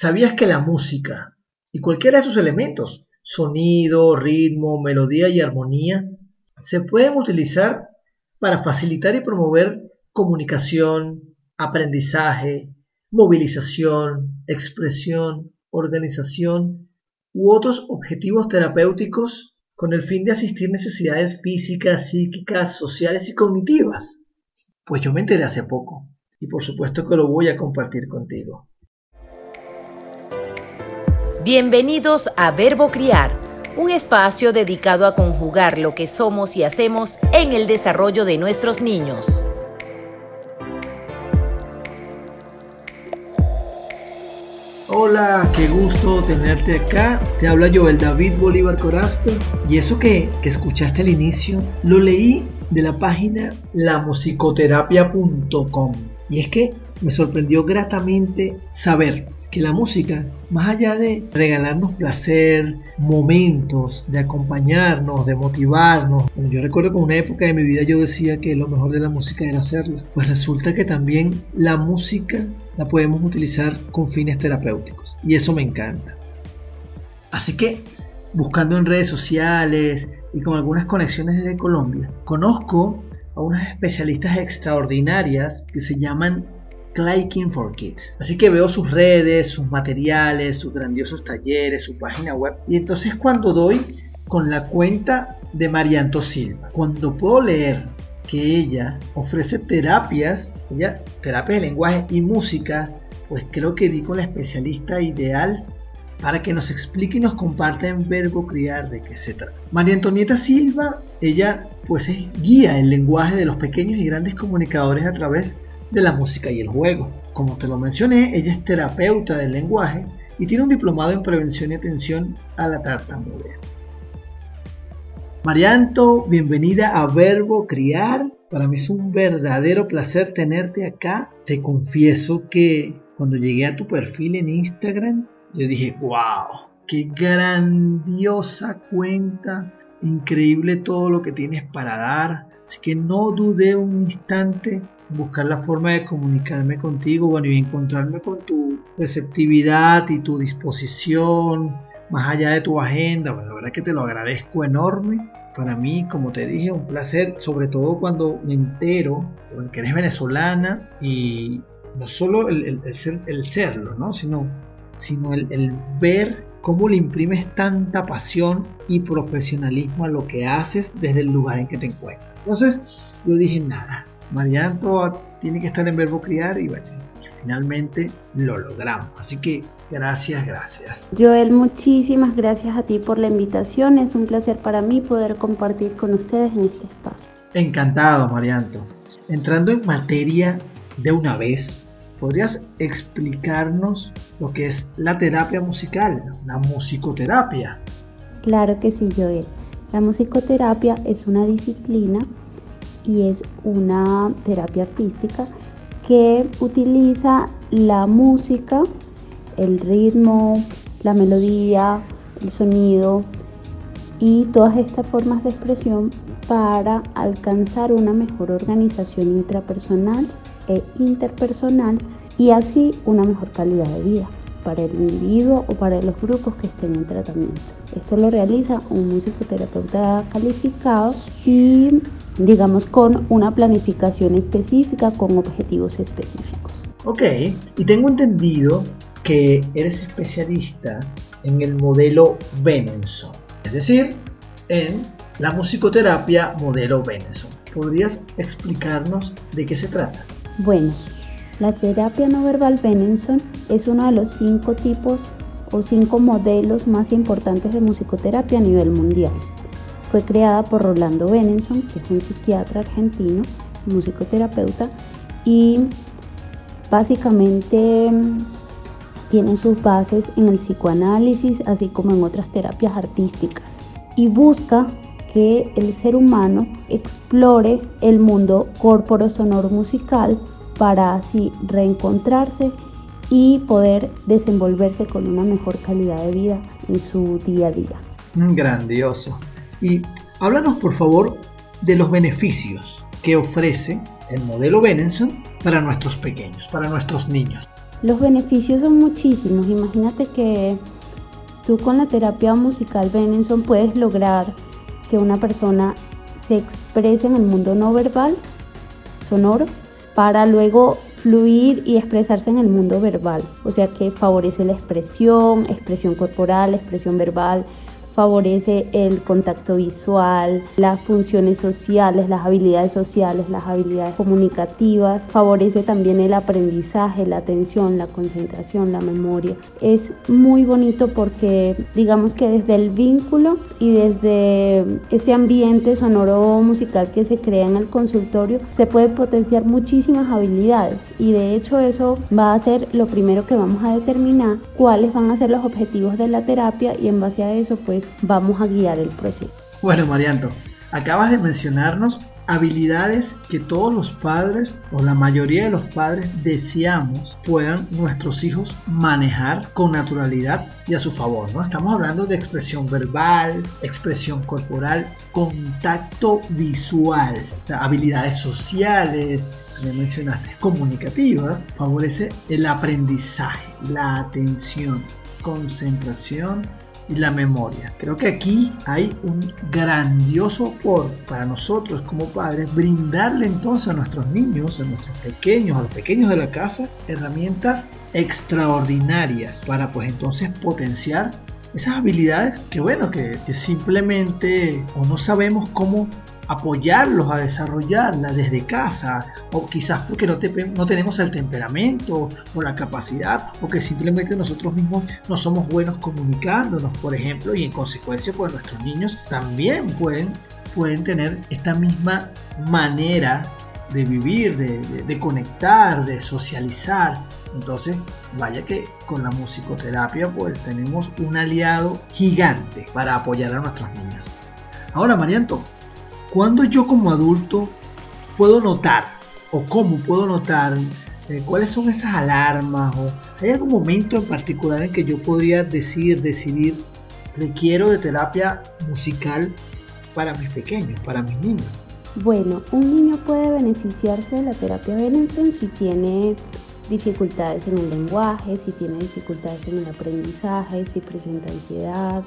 ¿Sabías que la música y cualquiera de sus elementos, sonido, ritmo, melodía y armonía, se pueden utilizar para facilitar y promover comunicación, aprendizaje, movilización, expresión, organización u otros objetivos terapéuticos con el fin de asistir necesidades físicas, psíquicas, sociales y cognitivas? Pues yo me enteré hace poco y por supuesto que lo voy a compartir contigo. Bienvenidos a Verbo Criar, un espacio dedicado a conjugar lo que somos y hacemos en el desarrollo de nuestros niños. Hola, qué gusto tenerte acá. Te habla Joel David Bolívar Corazpe. Y eso que, que escuchaste al inicio, lo leí de la página lamusicoterapia.com. Y es que me sorprendió gratamente saber que la música, más allá de regalarnos placer, momentos, de acompañarnos, de motivarnos, yo recuerdo que en una época de mi vida yo decía que lo mejor de la música era hacerla, pues resulta que también la música la podemos utilizar con fines terapéuticos y eso me encanta. Así que buscando en redes sociales y con algunas conexiones desde Colombia, conozco a unas especialistas extraordinarias que se llaman Clicking for Kids. Así que veo sus redes, sus materiales, sus grandiosos talleres, su página web. Y entonces cuando doy con la cuenta de Marianto Silva, cuando puedo leer que ella ofrece terapias, ella, terapia de lenguaje y música, pues creo que di con la especialista ideal para que nos explique y nos comparta en verbo criar de qué se trata. María Antonieta Silva, ella pues es guía el lenguaje de los pequeños y grandes comunicadores a través de la música y el juego. Como te lo mencioné, ella es terapeuta del lenguaje y tiene un diplomado en prevención y atención a la tartamudez. Marianto, bienvenida a Verbo Criar. Para mí es un verdadero placer tenerte acá. Te confieso que cuando llegué a tu perfil en Instagram, yo dije, wow, qué grandiosa cuenta, increíble todo lo que tienes para dar. Así que no dudé un instante buscar la forma de comunicarme contigo, bueno, y encontrarme con tu receptividad y tu disposición, más allá de tu agenda, bueno, la verdad que te lo agradezco enorme. Para mí, como te dije, un placer, sobre todo cuando me entero que eres venezolana y no solo el, ser, el serlo, ¿no? sino, sino el ver cómo le imprimes tanta pasión y profesionalismo a lo que haces desde el lugar en que te encuentras. Entonces, yo dije, nada, Marianto tiene que estar en verbo criar y bueno, finalmente lo logramos. Así que gracias, gracias. Joel, muchísimas gracias a ti por la invitación. Es un placer para mí poder compartir con ustedes en este espacio. Encantado, Marianto. Entrando en materia de una vez, ¿podrías explicarnos lo que es la terapia musical, la musicoterapia? Claro que sí, Joel. La musicoterapia es una disciplina y es una terapia artística que utiliza la música, el ritmo, la melodía, el sonido y todas estas formas de expresión para alcanzar una mejor organización intrapersonal e interpersonal y así una mejor calidad de vida para el individuo o para los grupos que estén en tratamiento. Esto lo realiza un musicoterapeuta calificado y digamos con una planificación específica con objetivos específicos. Ok, y tengo entendido que eres especialista en el modelo Benenson, es decir, en la musicoterapia modelo Benenson. ¿Podrías explicarnos de qué se trata? Bueno, la terapia no verbal Benenson es uno de los cinco tipos o cinco modelos más importantes de musicoterapia a nivel mundial. Fue creada por Rolando Benenson, que es un psiquiatra argentino, musicoterapeuta, y básicamente mm, tiene sus bases en el psicoanálisis, así como en otras terapias artísticas, y busca que el ser humano explore el mundo corporo sonoro musical para así reencontrarse y poder desenvolverse con una mejor calidad de vida en su día a día. Mm, grandioso. Y háblanos por favor de los beneficios que ofrece el modelo Benenson para nuestros pequeños, para nuestros niños. Los beneficios son muchísimos. Imagínate que tú con la terapia musical Benenson puedes lograr que una persona se exprese en el mundo no verbal, sonoro, para luego fluir y expresarse en el mundo verbal. O sea que favorece la expresión, expresión corporal, expresión verbal, favorece el contacto visual, las funciones sociales, las habilidades sociales, las habilidades comunicativas, favorece también el aprendizaje, la atención, la concentración, la memoria. Es muy bonito porque digamos que desde el vínculo y desde este ambiente sonoro musical que se crea en el consultorio se puede potenciar muchísimas habilidades y de hecho eso va a ser lo primero que vamos a determinar cuáles van a ser los objetivos de la terapia y en base a eso pues vamos a guiar el proceso. Bueno, Marianto, acabas de mencionarnos habilidades que todos los padres o la mayoría de los padres deseamos puedan nuestros hijos manejar con naturalidad y a su favor, ¿no? Estamos hablando de expresión verbal, expresión corporal, contacto visual, habilidades sociales, me mencionaste, comunicativas, favorece el aprendizaje, la atención, concentración y la memoria. Creo que aquí hay un grandioso por para nosotros como padres brindarle entonces a nuestros niños, a nuestros pequeños, a los pequeños de la casa, herramientas extraordinarias para pues entonces potenciar esas habilidades que bueno, que, que simplemente o no sabemos cómo apoyarlos a desarrollarla desde casa, o quizás porque no, no tenemos el temperamento o la capacidad, o que simplemente nosotros mismos no somos buenos comunicándonos, por ejemplo, y en consecuencia pues nuestros niños también pueden, pueden tener esta misma manera de vivir, de, de conectar, de socializar. Entonces, vaya que con la musicoterapia pues tenemos un aliado gigante para apoyar a nuestros niños. Ahora, Marianto, ¿Cuándo yo como adulto puedo notar o cómo puedo notar eh, cuáles son esas alarmas o hay algún momento en particular en que yo podría decir, decidir, requiero de terapia musical para mis pequeños, para mis niños? Bueno, un niño puede beneficiarse de la terapia Benenson si tiene dificultades en el lenguaje, si tiene dificultades en el aprendizaje, si presenta ansiedad,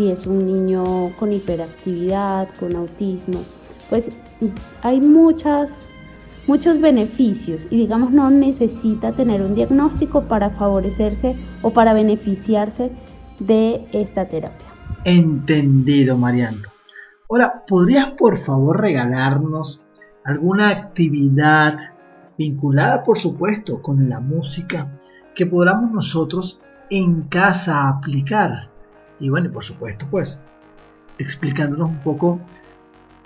si es un niño con hiperactividad, con autismo, pues hay muchas, muchos beneficios y digamos no necesita tener un diagnóstico para favorecerse o para beneficiarse de esta terapia. Entendido, Mariano. Ahora, ¿podrías por favor regalarnos alguna actividad vinculada, por supuesto, con la música que podamos nosotros en casa aplicar y bueno, por supuesto, pues explicándonos un poco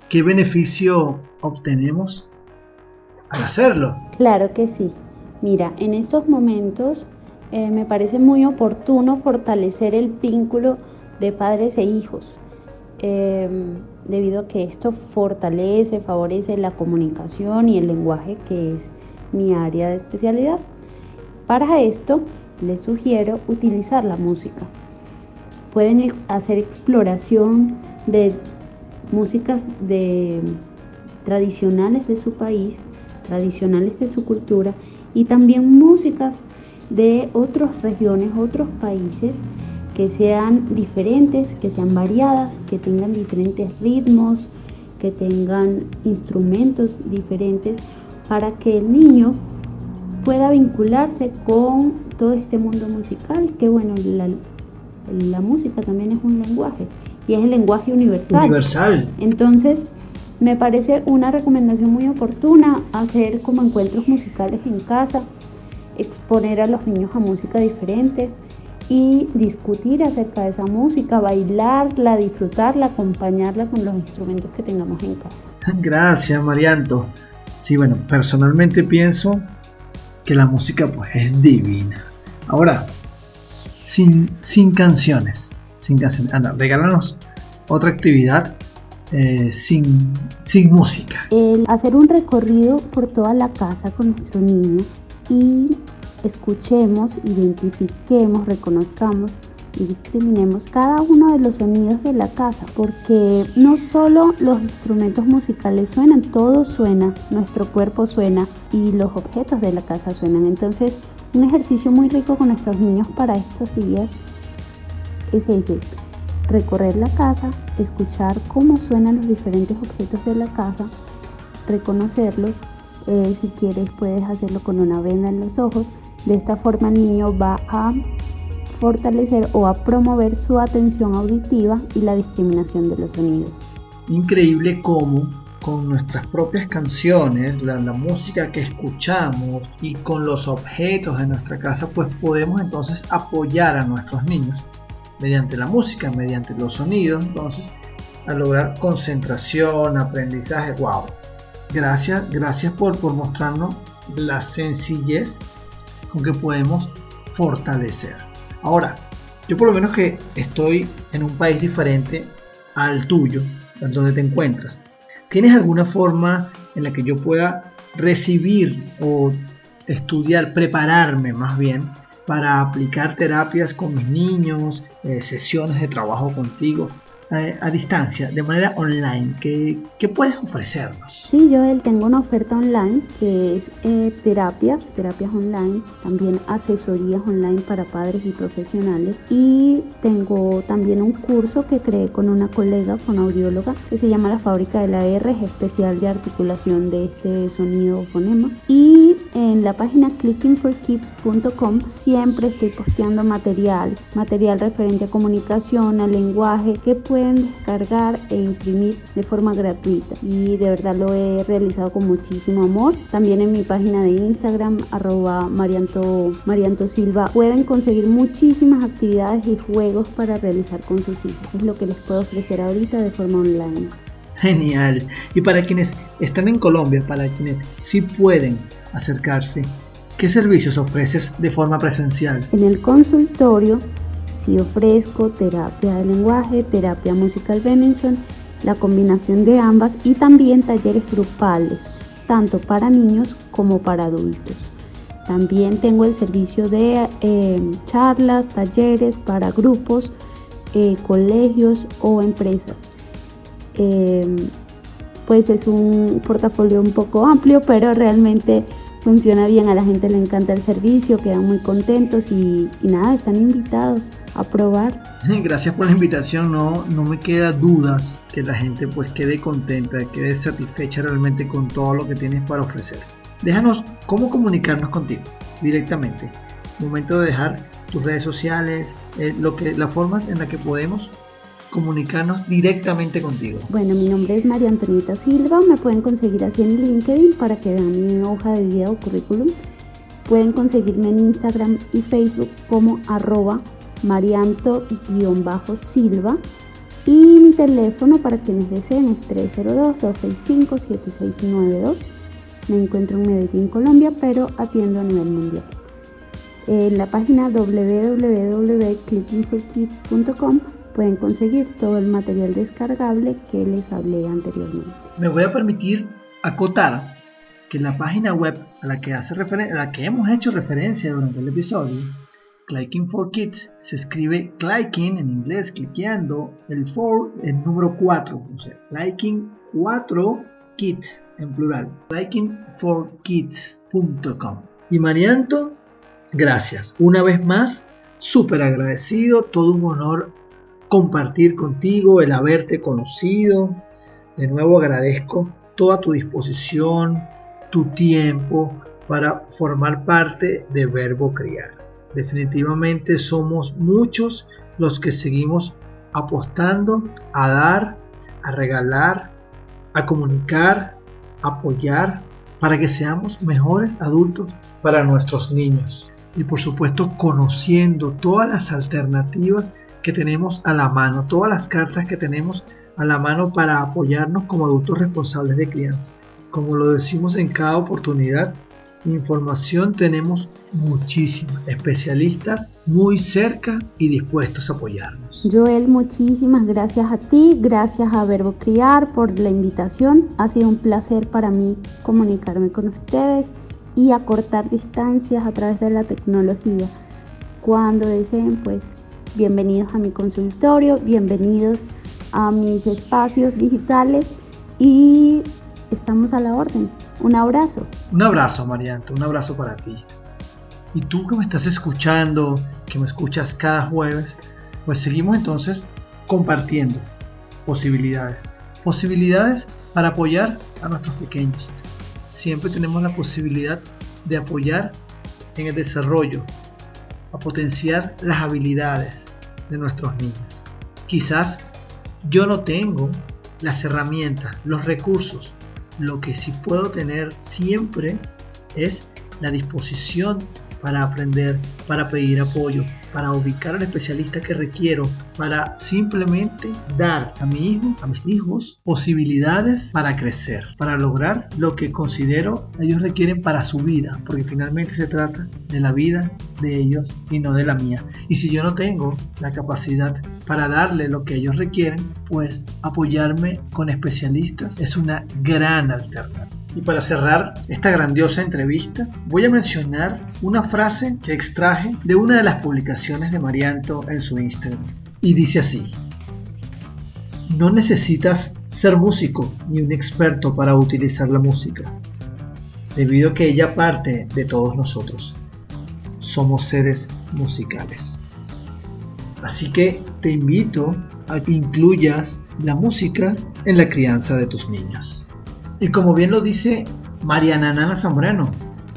qué beneficio obtenemos al hacerlo. Claro que sí. Mira, en estos momentos eh, me parece muy oportuno fortalecer el vínculo de padres e hijos, em, debido a que esto fortalece, favorece la comunicación y el lenguaje, que es mi área de especialidad. Para esto, les sugiero utilizar la música pueden hacer exploración de músicas de, tradicionales de su país, tradicionales de su cultura y también músicas de otras regiones, otros países que sean diferentes, que sean variadas, que tengan diferentes ritmos, que tengan instrumentos diferentes para que el niño pueda vincularse con todo este mundo musical que bueno, la música también es un lenguaje y es el lenguaje universal. Universal. Entonces, me parece una recomendación muy oportuna hacer como encuentros musicales en casa, exponer a los niños a música diferente y discutir acerca de esa música, bailarla, disfrutarla, acompañarla con los instrumentos que tengamos en casa. Gracias, Marianto. Sí, bueno, personalmente pienso que la música pues es divina. Ahora, sin, canciones. Sin canciones. Anda, regálanos otra actividad eh, sin, sin música. El hacer un recorrido por toda la casa con nuestro niño y escuchemos, identifiquemos, reconozcamos y discriminemos cada uno de los sonidos de la casa, porque no solo los instrumentos musicales suenan, todo suena, nuestro cuerpo suena y los objetos de la casa suenan. Entonces, Un ejercicio muy rico con nuestros niños para estos días es ese, recorrer la casa, escuchar cómo suenan los diferentes objetos de la casa, reconocerlos, eh, si quieres puedes hacerlo con una venda en los ojos, de esta forma el niño va a fortalecer o a promover su atención auditiva y la discriminación de los sonidos. Increíble cómo con nuestras propias canciones, la, música que escuchamos y con los objetos de nuestra casa, pues podemos entonces apoyar a nuestros niños mediante la música, mediante los sonidos, entonces a lograr concentración, aprendizaje, wow. Gracias, gracias por, por mostrarnos la sencillez con que podemos fortalecer. Ahora, yo por lo menos que estoy en un país diferente al tuyo, donde te encuentras, ¿Tienes alguna forma en la que yo pueda recibir o estudiar, prepararme más bien para aplicar terapias con mis niños, eh, sesiones de trabajo contigo? A, distancia, de manera online, ¿qué, ¿qué, puedes ofrecernos? Sí, Joel, tengo una oferta online que es eh, terapias, terapias online, también asesorías online para padres y profesionales y tengo también un curso que creé con una colega, con audióloga, que se llama La Fábrica de la R, es especial de articulación de este sonido fonema y en la página clickingforkids.com siempre estoy posteando material, material referente a comunicación, al lenguaje, que puede pueden descargar e imprimir de forma gratuita y de verdad lo he realizado con muchísimo amor. También en mi página de Instagram, arroba Marianto, Marianto Silva, pueden conseguir muchísimas actividades y juegos para realizar con sus hijos. Es lo que les puedo ofrecer ahorita de forma online. Genial. Y para quienes están en Colombia, para quienes sí pueden acercarse, ¿qué servicios ofreces de forma presencial? En el consultorio si ofrezco terapia de lenguaje, terapia musical Benenson, la combinación de ambas y también talleres grupales, tanto para niños como para adultos. También tengo el servicio de eh, charlas, talleres para grupos, eh, colegios o empresas. Em, pues es un portafolio un poco amplio, pero realmente funciona bien, a la gente le encanta el servicio, quedan muy contentos y, nada, están invitados a probar. Gracias por la invitación, no, no me queda dudas que la gente pues quede contenta, quede satisfecha realmente con todo lo que tienes para ofrecer. Déjanos cómo comunicarnos contigo directamente. Momento de dejar tus redes sociales, eh, lo que, las formas en las que podemos comunicarnos directamente contigo. Bueno, mi nombre es María Antonieta Silva, me pueden conseguir así en LinkedIn para que vean mi hoja de vida o currículum. Pueden conseguirme en Instagram y Facebook como arroba marianto-silva y mi teléfono para quienes deseen es 302-265-7692. Me encuentro en Medellín, Colombia, pero atiendo a nivel mundial. En la página www.clickingforkids.com pueden conseguir todo el material descargable que les hablé anteriormente. Me voy a permitir acotar que la página web a la que, hace a la que hemos hecho referencia durante el episodio Clicking for Kids se escribe clicking en inglés, cliqueando el for el número 4, o sea, clicking 4 kids en plural, clickingforkids.com. Y Marianto, gracias. Una vez más, súper agradecido, todo un honor compartir contigo, el haberte conocido. De nuevo agradezco toda tu disposición, tu tiempo para formar parte de Verbo Criar. Definitivamente somos muchos los que seguimos apostando a dar, a regalar, a comunicar, a apoyar, para que seamos mejores adultos para nuestros niños. Y por supuesto conociendo todas las alternativas que tenemos a la mano, todas las cartas que tenemos a la mano para apoyarnos como adultos responsables de crianza. Como lo decimos en cada oportunidad, información tenemos muchísima, especialistas muy cerca y dispuestos a apoyarnos. Joel, muchísimas gracias a ti, gracias a Verbo Criar por la invitación. Ha sido un placer para mí comunicarme con ustedes y acortar distancias a través de la tecnología. Cuando deseen, pues bienvenidos a mi consultorio, bienvenidos a mis espacios digitales y estamos a la orden. Un abrazo. Un abrazo, Marianto, un abrazo para ti. Y tú que me estás escuchando, que me escuchas cada jueves, pues seguimos entonces compartiendo posibilidades. Posibilidades para apoyar a nuestros pequeños. Siempre tenemos la posibilidad de apoyar en el desarrollo, a potenciar las habilidades de nuestros niños. Quizás yo no tengo las herramientas, los recursos. Lo que sí puedo tener siempre es la disposición para aprender, para pedir apoyo, para ubicar al especialista que requiero, para simplemente dar a mi hijo, a mis hijos, posibilidades para crecer, para lograr lo que considero ellos requieren para su vida, porque finalmente se trata de la vida de ellos y no de la mía. Y si yo no tengo la capacidad para darle lo que ellos requieren, pues apoyarme con especialistas es una gran alternativa. Y para cerrar esta grandiosa entrevista, voy a mencionar una frase que extraje de una de las publicaciones de Marianto en su Instagram. Y dice así, no necesitas ser músico ni un experto para utilizar la música, debido a que ella parte de todos nosotros. Somos seres musicales. Así que te invito a que incluyas la música en la crianza de tus niños. Y como bien lo dice Mariana Nana Zambrano,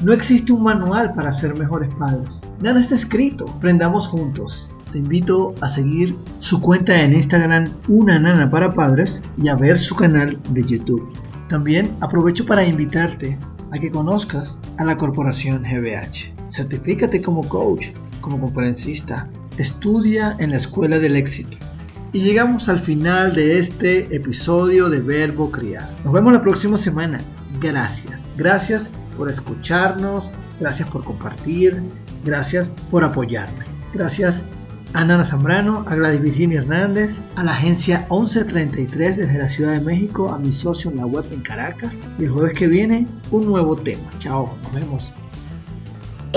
no existe un manual para ser mejores padres. Nada está escrito. Aprendamos juntos. Te invito a seguir su cuenta en Instagram Una Nana para Padres y a ver su canal de YouTube. También aprovecho para invitarte a que conozcas a la corporación GBH. Certifícate como coach, como conferencista. Estudia en la Escuela del Éxito y llegamos al final de este episodio de Verbo Criar. Nos vemos la próxima semana. Gracias. Gracias por escucharnos. Gracias por compartir. Gracias por apoyarme. Gracias a Nana Zambrano, a Gladys Virginia Hernández, a la agencia 1133 desde la Ciudad de México, a mi socio en la web en Caracas. Y el jueves que viene, un nuevo tema. Chao, nos vemos.